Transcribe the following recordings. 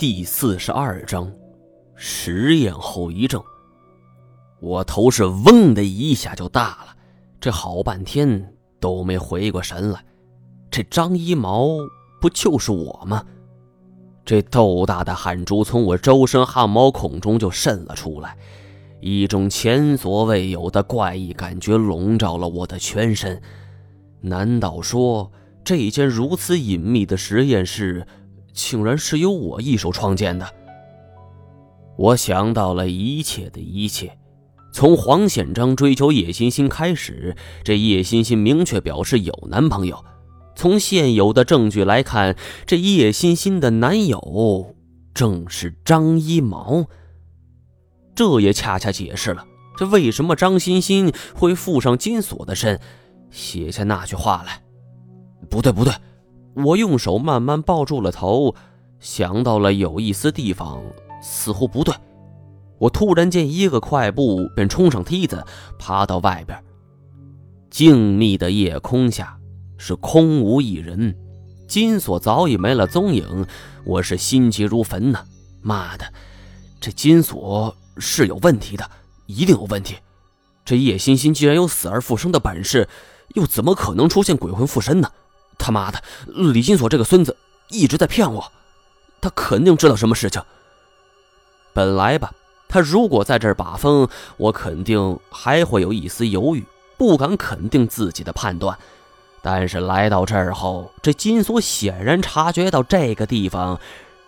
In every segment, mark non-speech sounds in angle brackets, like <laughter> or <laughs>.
第四十二章，实验后遗症。我头是嗡的一下就大了，这好半天都没回过神来。这张一毛不就是我吗？这豆大的汗珠从我周身汗毛孔中就渗了出来，一种前所未有的怪异感觉笼罩了我的全身。难道说这间如此隐秘的实验室？竟然是由我一手创建的。我想到了一切的一切，从黄显章追求叶欣欣开始，这叶欣欣明确表示有男朋友。从现有的证据来看，这叶欣欣的男友正是张一毛。这也恰恰解释了这为什么张欣欣会附上金锁的身，写下那句话来。不对，不对。我用手慢慢抱住了头，想到了有一丝地方似乎不对。我突然间一个快步便冲上梯子，爬到外边。静谧的夜空下是空无一人，金锁早已没了踪影。我是心急如焚呐！妈的，这金锁是有问题的，一定有问题。这叶欣欣既然有死而复生的本事，又怎么可能出现鬼魂附身呢？他妈的，李金锁这个孙子一直在骗我，他肯定知道什么事情。本来吧，他如果在这儿把风，我肯定还会有一丝犹豫，不敢肯定自己的判断。但是来到这儿后，这金锁显然察觉到这个地方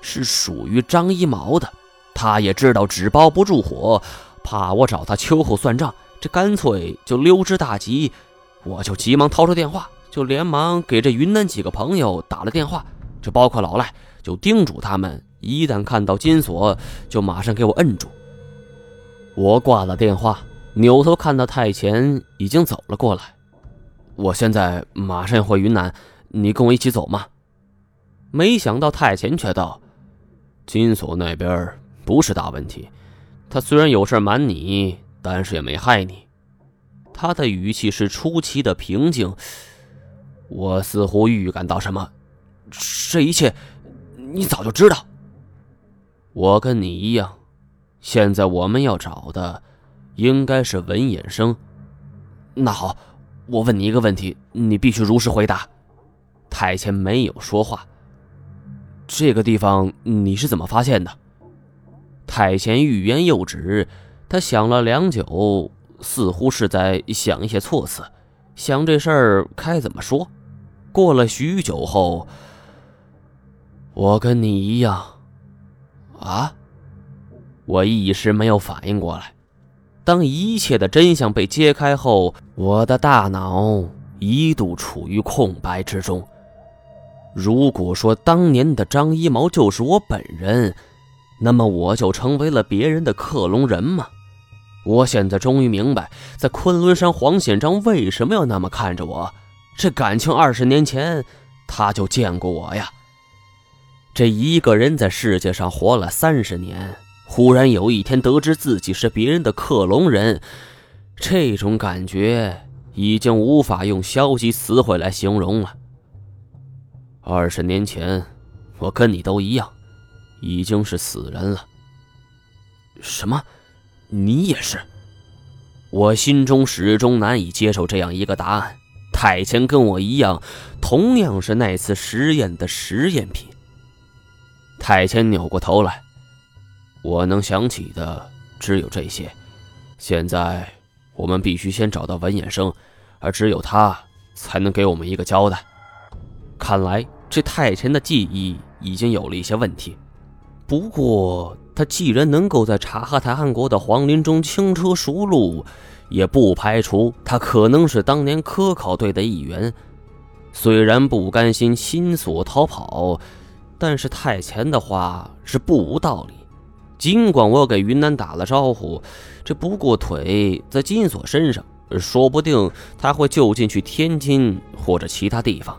是属于张一毛的，他也知道纸包不住火，怕我找他秋后算账，这干脆就溜之大吉。我就急忙掏出电话。就连忙给这云南几个朋友打了电话，这包括老赖，就叮嘱他们，一旦看到金锁，就马上给我摁住。我挂了电话，扭头看到太前已经走了过来。我现在马上要回云南，你跟我一起走吗？没想到太前却道：“金锁那边不是大问题，他虽然有事瞒你，但是也没害你。”他的语气是出奇的平静。我似乎预感到什么，这一切你早就知道。我跟你一样，现在我们要找的应该是文衍生。那好，我问你一个问题，你必须如实回答。太前没有说话。这个地方你是怎么发现的？太前欲言又止，他想了良久，似乎是在想一些措辞，想这事儿该怎么说。过了许久后，我跟你一样，啊！我一时没有反应过来。当一切的真相被揭开后，我的大脑一度处于空白之中。如果说当年的张一毛就是我本人，那么我就成为了别人的克隆人吗？我现在终于明白，在昆仑山黄显章为什么要那么看着我。这感情二十年前他就见过我呀。这一个人在世界上活了三十年，忽然有一天得知自己是别人的克隆人，这种感觉已经无法用消极词汇来形容了。二十年前，我跟你都一样，已经是死人了。什么？你也是？我心中始终难以接受这样一个答案。太前跟我一样，同样是那次实验的实验品。太谦扭过头来，我能想起的只有这些。现在我们必须先找到文衍生，而只有他才能给我们一个交代。看来这太前的记忆已经有了一些问题。不过他既然能够在察哈台汗国的皇陵中轻车熟路，也不排除他可能是当年科考队的一员。虽然不甘心亲锁逃跑，但是太前的话是不无道理。尽管我给云南打了招呼，这不过腿在金锁身上，说不定他会就近去天津或者其他地方。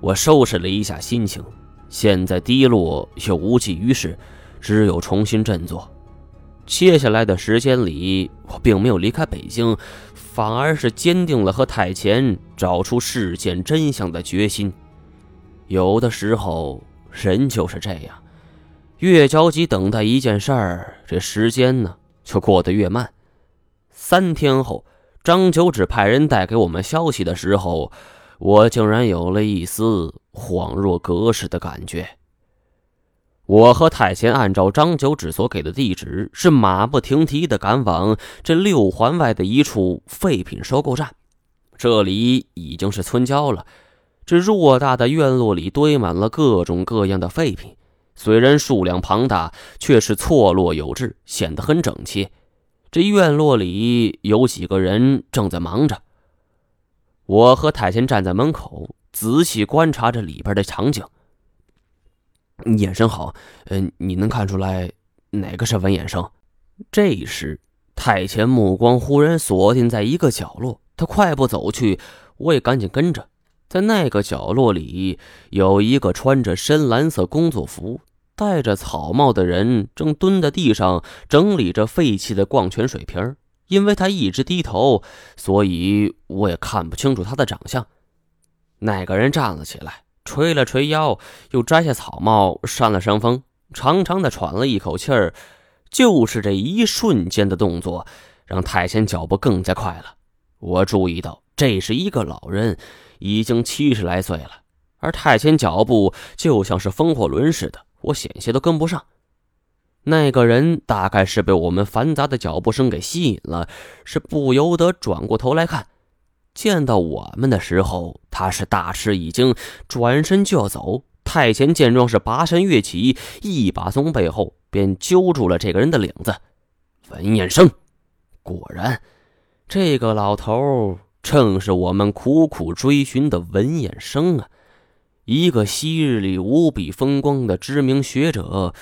我收拾了一下心情，现在低落又无济于事，只有重新振作。接下来的时间里，我并没有离开北京，反而是坚定了和太前找出事件真相的决心。有的时候，人就是这样，越着急等待一件事儿，这时间呢就过得越慢。三天后，张九指派人带给我们消息的时候，我竟然有了一丝恍若隔世的感觉。我和太监按照张九指所给的地址，是马不停蹄地赶往这六环外的一处废品收购站。这里已经是村郊了，这偌大的院落里堆满了各种各样的废品。虽然数量庞大，却是错落有致，显得很整齐。这院落里有几个人正在忙着。我和太监站在门口，仔细观察着里边的场景。眼神好，嗯，你能看出来哪个是文衍生？这时，太监目光忽然锁定在一个角落，他快步走去，我也赶紧跟着。在那个角落里，有一个穿着深蓝色工作服。戴着草帽的人正蹲在地上整理着废弃的矿泉水瓶因为他一直低头，所以我也看不清楚他的长相。那个人站了起来，捶了捶腰，又摘下草帽，扇了扇风，长长的喘了一口气儿。就是这一瞬间的动作，让太监脚步更加快了。我注意到，这是一个老人，已经七十来岁了，而太监脚步就像是风火轮似的。我险些都跟不上，那个人大概是被我们繁杂的脚步声给吸引了，是不由得转过头来看。见到我们的时候，他是大吃一惊，转身就要走。太监见状是拔身跃起，一把从背后便揪住了这个人的领子。文彦生，果然，这个老头正是我们苦苦追寻的文彦生啊！一个昔日里无比风光的知名学者，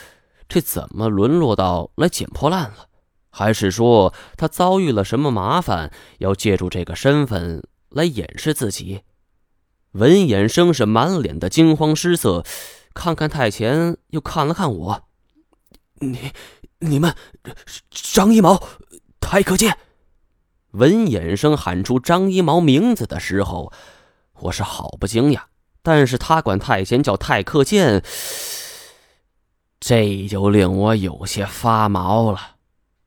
这怎么沦落到来捡破烂了？还是说他遭遇了什么麻烦，要借助这个身份来掩饰自己？文衍生是满脸的惊慌失色，看看太前，又看了看我。你、你们，张一毛，太可见。文衍生喊出张一毛名字的时候，我是好不惊讶。但是他管太监叫太克剑，这就令我有些发毛了。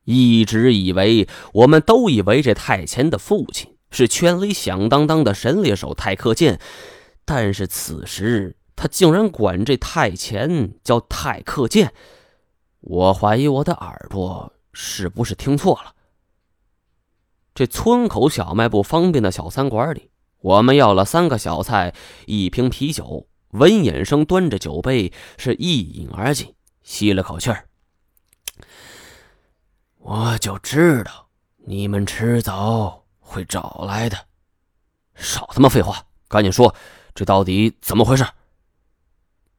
一直以为，我们都以为这太监的父亲是圈里响当当的神猎手太克剑，但是此时他竟然管这太监叫太克剑，我怀疑我的耳朵是不是听错了。这村口小卖部方便的小餐馆里。我们要了三个小菜，一瓶啤酒。文衍生端着酒杯，是一饮而尽，吸了口气儿。我就知道你们迟早会找来的。少他妈废话，赶紧说，这到底怎么回事？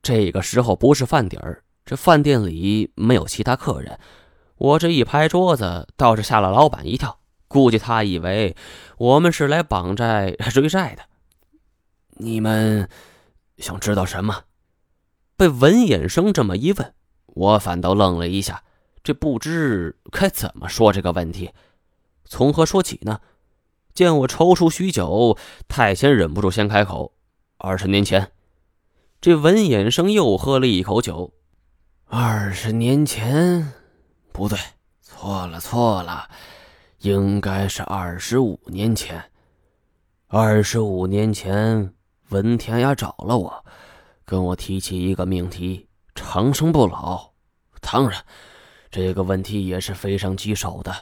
这个时候不是饭点儿，这饭店里没有其他客人。我这一拍桌子，倒是吓了老板一跳。估计他以为我们是来绑债 <laughs> 追债的。你们想知道什么？被文衍生这么一问，我反倒愣了一下，这不知该怎么说这个问题。从何说起呢？见我踌躇许久，太监忍不住先开口：“二十年前。”这文衍生又喝了一口酒。二十年前？不对，错了，错了。应该是二十五年前。二十五年前，文天涯找了我，跟我提起一个命题：长生不老。当然，这个问题也是非常棘手的。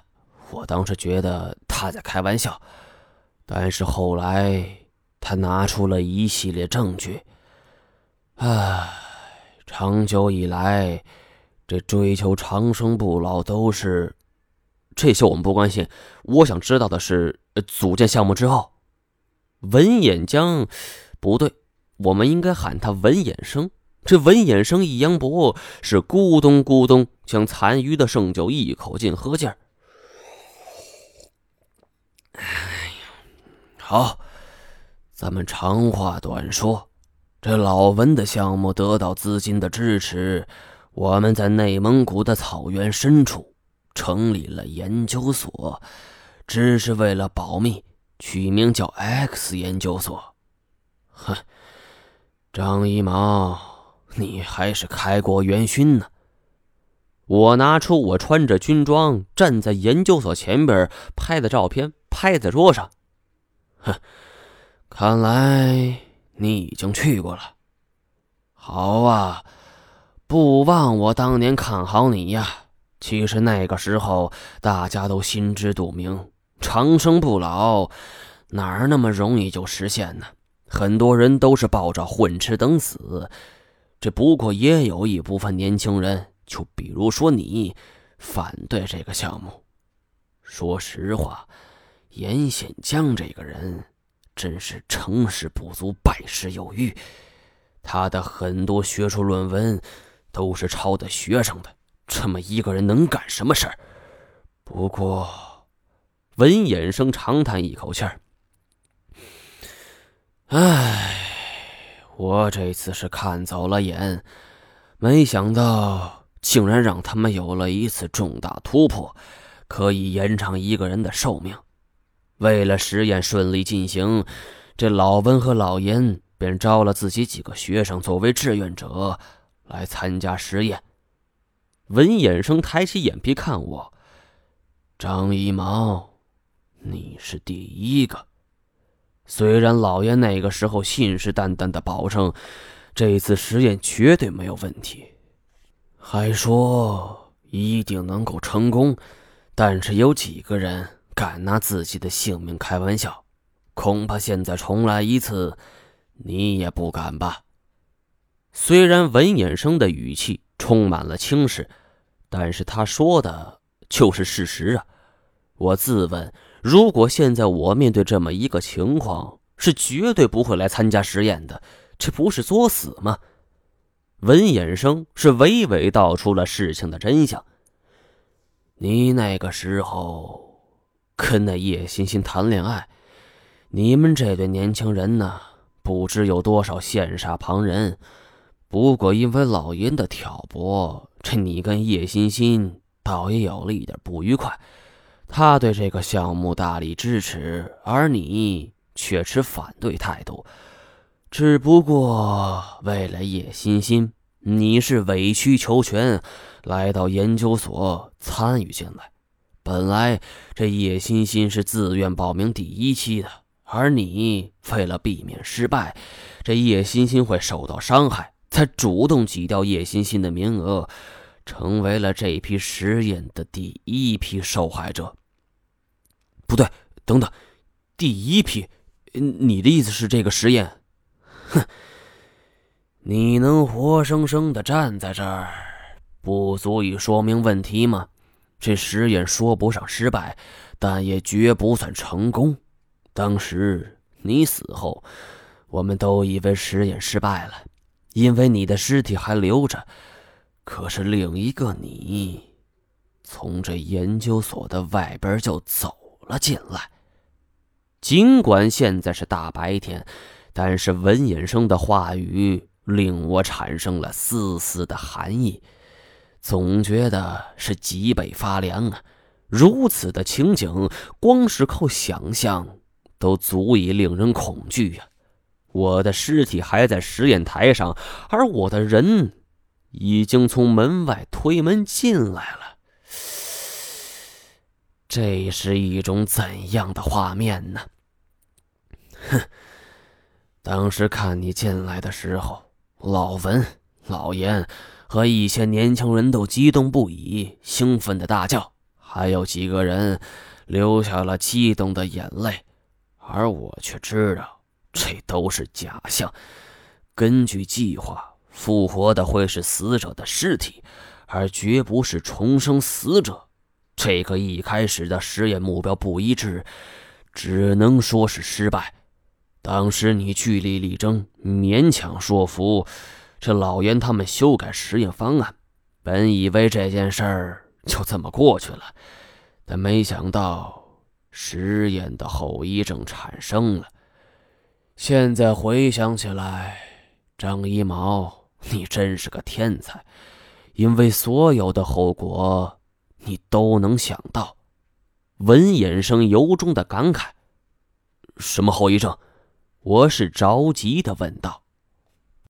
我当时觉得他在开玩笑，但是后来他拿出了一系列证据。唉，长久以来，这追求长生不老都是……这些我们不关心，我想知道的是，组建项目之后，文衍江，不对，我们应该喊他文衍生。这文衍生一扬脖，是咕咚咕咚将残余的剩酒一口劲喝尽。哎呀，好，咱们长话短说，这老文的项目得到资金的支持，我们在内蒙古的草原深处。成立了研究所，只是为了保密，取名叫 X 研究所。哼，张一毛，你还是开国元勋呢！我拿出我穿着军装站在研究所前边拍的照片，拍在桌上。哼，看来你已经去过了。好啊，不枉我当年看好你呀。其实那个时候大家都心知肚明，长生不老哪儿那么容易就实现呢？很多人都是抱着混吃等死。这不过也有一部分年轻人，就比如说你，反对这个项目。说实话，严显江这个人真是成事不足败事有余。他的很多学术论文都是抄的学生的，这么一个人能干什么事儿？不过，文衍生长叹一口气儿：“唉。”我这次是看走了眼，没想到竟然让他们有了一次重大突破，可以延长一个人的寿命。为了实验顺利进行，这老文和老严便招了自己几个学生作为志愿者来参加实验。文衍生抬起眼皮看我，张一毛，你是第一个。虽然老爷那个时候信誓旦旦的保证，这次实验绝对没有问题，还说一定能够成功，但是有几个人敢拿自己的性命开玩笑？恐怕现在重来一次，你也不敢吧？虽然文衍生的语气充满了轻视，但是他说的就是事实啊！我自问。如果现在我面对这么一个情况，是绝对不会来参加实验的，这不是作死吗？文衍生是娓娓道出了事情的真相。你那个时候跟那叶欣欣谈恋爱，你们这对年轻人呢，不知有多少羡煞旁人。不过因为老严的挑拨，这你跟叶欣欣倒也有了一点不愉快。他对这个项目大力支持，而你却持反对态度。只不过为了叶欣欣，你是委曲求全，来到研究所参与进来。本来这叶欣欣是自愿报名第一期的，而你为了避免失败，这叶欣欣会受到伤害，才主动挤掉叶欣欣的名额，成为了这批实验的第一批受害者。不对，等等，第一批，你的意思是这个实验？哼，你能活生生的站在这儿，不足以说明问题吗？这实验说不上失败，但也绝不算成功。当时你死后，我们都以为实验失败了，因为你的尸体还留着。可是另一个你，从这研究所的外边就走。了进来。尽管现在是大白天，但是文衍生的话语令我产生了丝丝的寒意，总觉得是脊背发凉啊！如此的情景，光是靠想象都足以令人恐惧呀！我的尸体还在实验台上，而我的人已经从门外推门进来了。这是一种怎样的画面呢？哼！当时看你进来的时候，老文、老严和一些年轻人都激动不已，兴奋的大叫，还有几个人流下了激动的眼泪，而我却知道这都是假象。根据计划，复活的会是死者的尸体，而绝不是重生死者。这个一开始的实验目标不一致，只能说是失败。当时你据理力争，勉强说服这老严他们修改实验方案。本以为这件事儿就这么过去了，但没想到实验的后遗症产生了。现在回想起来，张一毛，你真是个天才，因为所有的后果。你都能想到，文衍生由衷的感慨。什么后遗症？我是着急的问道。